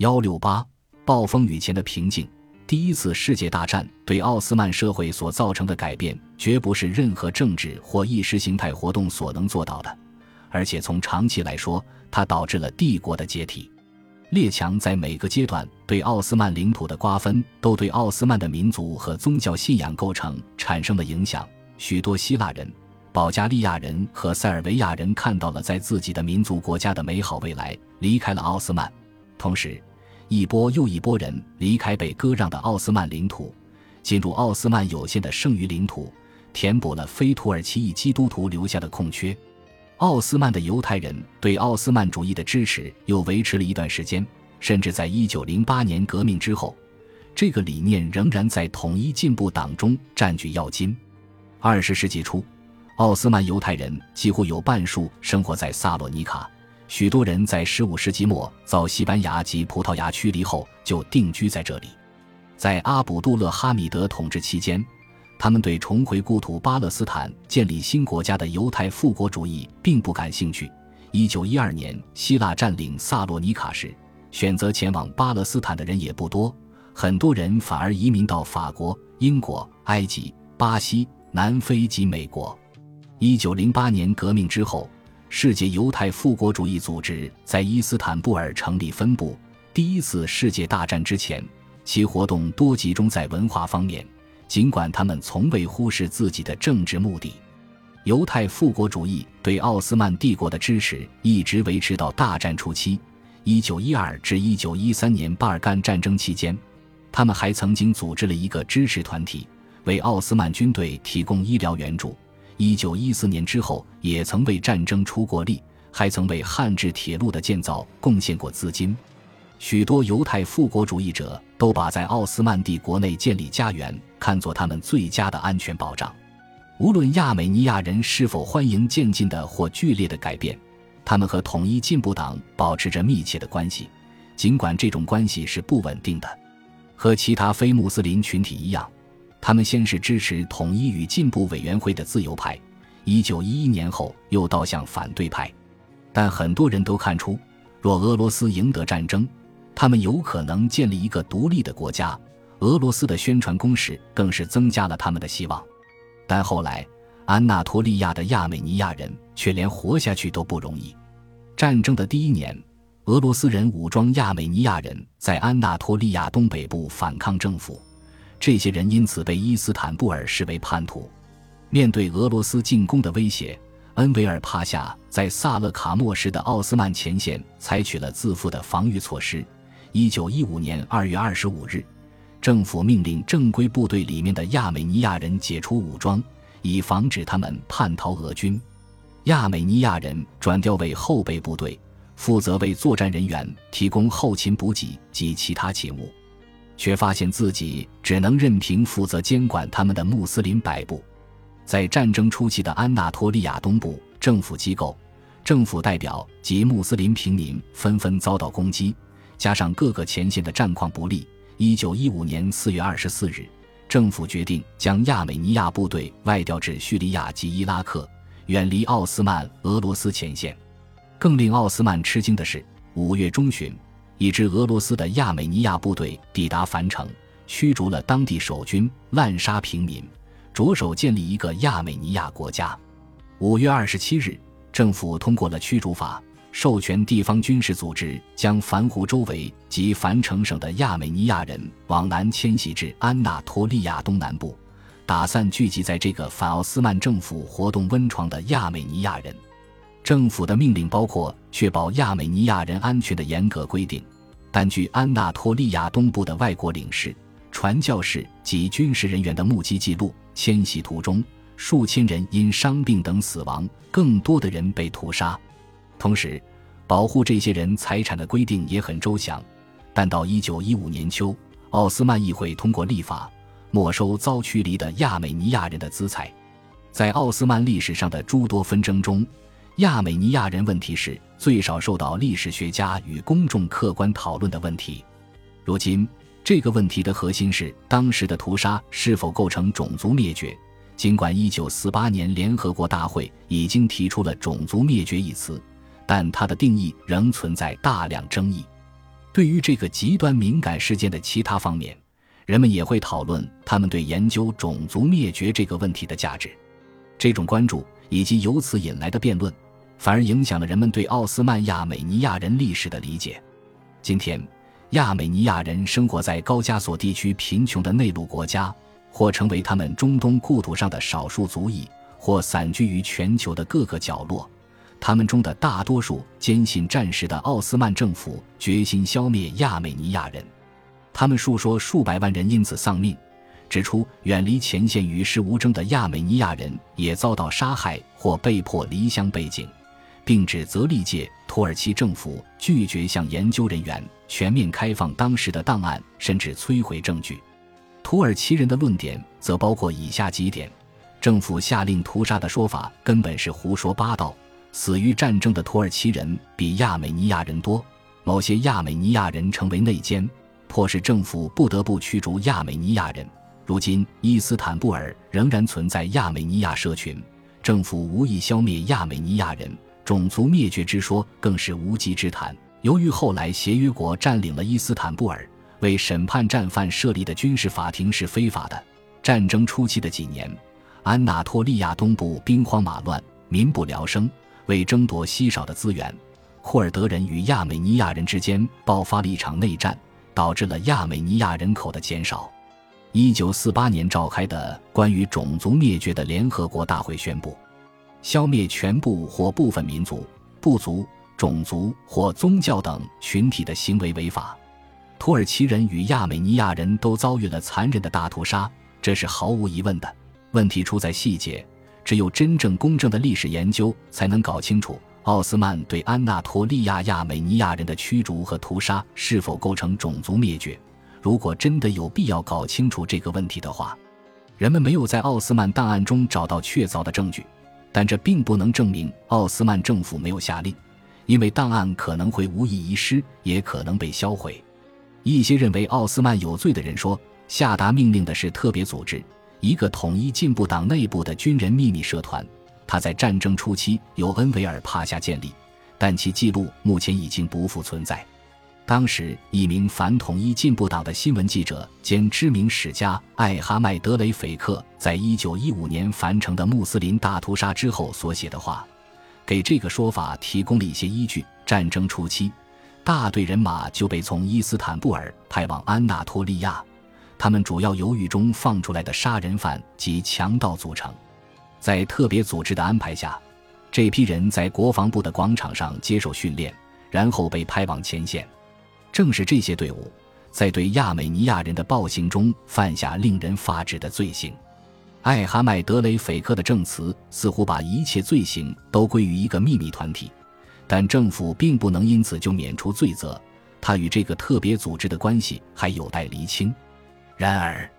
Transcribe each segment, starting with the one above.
幺六八暴风雨前的平静。第一次世界大战对奥斯曼社会所造成的改变，绝不是任何政治或意识形态活动所能做到的，而且从长期来说，它导致了帝国的解体。列强在每个阶段对奥斯曼领土的瓜分，都对奥斯曼的民族和宗教信仰构成产生了影响。许多希腊人、保加利亚人和塞尔维亚人看到了在自己的民族国家的美好未来，离开了奥斯曼。同时，一波又一波人离开被割让的奥斯曼领土，进入奥斯曼有限的剩余领土，填补了非土耳其裔基督徒留下的空缺。奥斯曼的犹太人对奥斯曼主义的支持又维持了一段时间，甚至在一九零八年革命之后，这个理念仍然在统一进步党中占据要津。二十世纪初，奥斯曼犹太人几乎有半数生活在萨洛尼卡。许多人在15世纪末遭西班牙及葡萄牙驱离后就定居在这里。在阿卜杜勒哈米德统治期间，他们对重回故土巴勒斯坦建立新国家的犹太复国主义并不感兴趣。1912年希腊占领萨洛尼卡时，选择前往巴勒斯坦的人也不多，很多人反而移民到法国、英国、埃及、巴西、南非及美国。1908年革命之后。世界犹太复国主义组织在伊斯坦布尔成立分部。第一次世界大战之前，其活动多集中在文化方面，尽管他们从未忽视自己的政治目的。犹太复国主义对奥斯曼帝国的支持一直维持到大战初期（一九一二至一九一三年巴尔干战争期间）。他们还曾经组织了一个支持团体，为奥斯曼军队提供医疗援助。一九一四年之后，也曾为战争出过力，还曾为汉制铁路的建造贡献过资金。许多犹太复国主义者都把在奥斯曼帝国内建立家园看作他们最佳的安全保障。无论亚美尼亚人是否欢迎渐进的或剧烈的改变，他们和统一进步党保持着密切的关系，尽管这种关系是不稳定的。和其他非穆斯林群体一样。他们先是支持统一与进步委员会的自由派，一九一一年后又倒向反对派，但很多人都看出，若俄罗斯赢得战争，他们有可能建立一个独立的国家。俄罗斯的宣传攻势更是增加了他们的希望。但后来，安纳托利亚的亚美尼亚人却连活下去都不容易。战争的第一年，俄罗斯人武装亚美尼亚人在安纳托利亚东北部反抗政府。这些人因此被伊斯坦布尔视为叛徒。面对俄罗斯进攻的威胁，恩维尔帕夏在萨勒卡莫时的奥斯曼前线采取了自负的防御措施。一九一五年二月二十五日，政府命令正规部队里面的亚美尼亚人解除武装，以防止他们叛逃俄军。亚美尼亚人转调为后备部队，负责为作战人员提供后勤补给及其他勤务。却发现自己只能任凭负责监管他们的穆斯林摆布。在战争初期的安纳托利亚东部，政府机构、政府代表及穆斯林平民纷纷遭到攻击，加上各个前线的战况不利。一九一五年四月二十四日，政府决定将亚美尼亚部队外调至叙利亚及伊拉克，远离奥斯曼俄罗斯前线。更令奥斯曼吃惊的是，五月中旬。一支俄罗斯的亚美尼亚部队抵达樊城，驱逐了当地守军，滥杀平民，着手建立一个亚美尼亚国家。五月二十七日，政府通过了驱逐法，授权地方军事组织将樊湖周围及樊城省的亚美尼亚人往南迁徙至安纳托利亚东南部，打散聚集在这个反奥斯曼政府活动温床的亚美尼亚人。政府的命令包括确保亚美尼亚人安全的严格规定，但据安纳托利亚东部的外国领事、传教士及军事人员的目击记录，迁徙途中数千人因伤病等死亡，更多的人被屠杀。同时，保护这些人财产的规定也很周详。但到1915年秋，奥斯曼议会通过立法，没收遭驱离的亚美尼亚人的资财。在奥斯曼历史上的诸多纷争中，亚美尼亚人问题是最少受到历史学家与公众客观讨论的问题。如今，这个问题的核心是当时的屠杀是否构成种族灭绝。尽管1948年联合国大会已经提出了“种族灭绝”一词，但它的定义仍存在大量争议。对于这个极端敏感事件的其他方面，人们也会讨论他们对研究种族灭绝这个问题的价值。这种关注以及由此引来的辩论，反而影响了人们对奥斯曼亚美尼亚人历史的理解。今天，亚美尼亚人生活在高加索地区贫穷的内陆国家，或成为他们中东故土上的少数族裔，或散居于全球的各个角落。他们中的大多数坚信战时的奥斯曼政府决心消灭亚美尼亚人。他们述说数百万人因此丧命。指出，远离前线与世无争的亚美尼亚人也遭到杀害或被迫离乡背井，并指责历届土耳其政府拒绝向研究人员全面开放当时的档案，甚至摧毁证据。土耳其人的论点则包括以下几点：政府下令屠杀的说法根本是胡说八道，死于战争的土耳其人比亚美尼亚人多，某些亚美尼亚人成为内奸，迫使政府不得不驱逐亚美尼亚人。如今，伊斯坦布尔仍然存在亚美尼亚社群，政府无意消灭亚美尼亚人，种族灭绝之说更是无稽之谈。由于后来协约国占领了伊斯坦布尔，为审判战犯设立的军事法庭是非法的。战争初期的几年，安纳托利亚东部兵荒马乱，民不聊生。为争夺稀少的资源，库尔德人与亚美尼亚人之间爆发了一场内战，导致了亚美尼亚人口的减少。一九四八年召开的关于种族灭绝的联合国大会宣布，消灭全部或部分民族、部族、种族或宗教等群体的行为违法。土耳其人与亚美尼亚人都遭遇了残忍的大屠杀，这是毫无疑问的。问题出在细节，只有真正公正的历史研究才能搞清楚奥斯曼对安纳托利亚亚美尼亚人的驱逐和屠杀是否构成种族灭绝。如果真的有必要搞清楚这个问题的话，人们没有在奥斯曼档案中找到确凿的证据，但这并不能证明奥斯曼政府没有下令，因为档案可能会无意遗失，也可能被销毁。一些认为奥斯曼有罪的人说，下达命令的是特别组织，一个统一进步党内部的军人秘密社团，他在战争初期由恩维尔帕夏建立，但其记录目前已经不复存在。当时，一名反统一进步党的新闻记者兼知名史家艾哈迈德雷斐克，在一九一五年凡城的穆斯林大屠杀之后所写的话，给这个说法提供了一些依据。战争初期，大队人马就被从伊斯坦布尔派往安纳托利亚，他们主要由狱中放出来的杀人犯及强盗组成。在特别组织的安排下，这批人在国防部的广场上接受训练，然后被派往前线。正是这些队伍，在对亚美尼亚人的暴行中犯下令人发指的罪行。艾哈迈德雷斐克的证词似乎把一切罪行都归于一个秘密团体，但政府并不能因此就免除罪责。他与这个特别组织的关系还有待厘清。然而，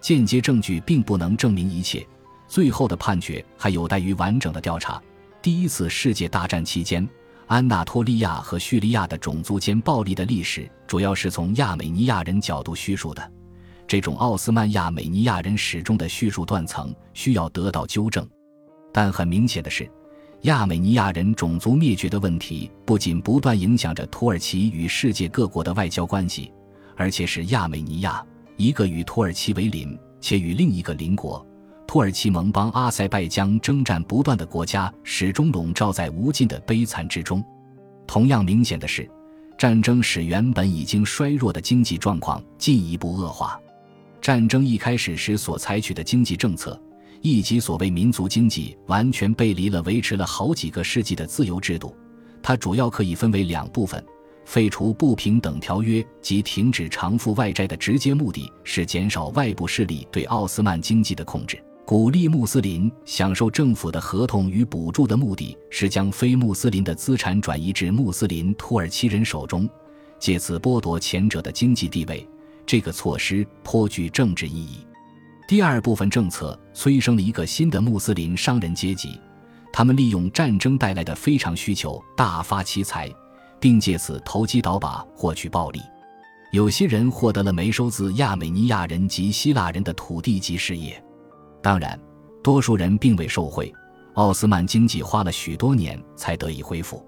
间接证据并不能证明一切，最后的判决还有待于完整的调查。第一次世界大战期间。安纳托利亚和叙利亚的种族间暴力的历史，主要是从亚美尼亚人角度叙述的。这种奥斯曼亚美尼亚人始终的叙述断层需要得到纠正。但很明显的是，亚美尼亚人种族灭绝的问题不仅不断影响着土耳其与世界各国的外交关系，而且使亚美尼亚一个与土耳其为邻且与另一个邻国。土耳其盟邦阿塞拜疆征战不断的国家，始终笼罩在无尽的悲惨之中。同样明显的是，战争使原本已经衰弱的经济状况进一步恶化。战争一开始时所采取的经济政策，以及所谓民族经济，完全背离了维持了好几个世纪的自由制度。它主要可以分为两部分。废除不平等条约及停止偿付外债的直接目的是减少外部势力对奥斯曼经济的控制；鼓励穆斯林享受政府的合同与补助的目的是将非穆斯林的资产转移至穆斯林土耳其人手中，借此剥夺前者的经济地位。这个措施颇具政治意义。第二部分政策催生了一个新的穆斯林商人阶级，他们利用战争带来的非常需求大发其财。并借此投机倒把获取暴利，有些人获得了没收自亚美尼亚人及希腊人的土地及事业，当然，多数人并未受贿。奥斯曼经济花了许多年才得以恢复。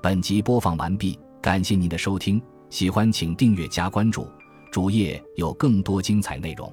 本集播放完毕。感谢您的收听，喜欢请订阅加关注，主页有更多精彩内容。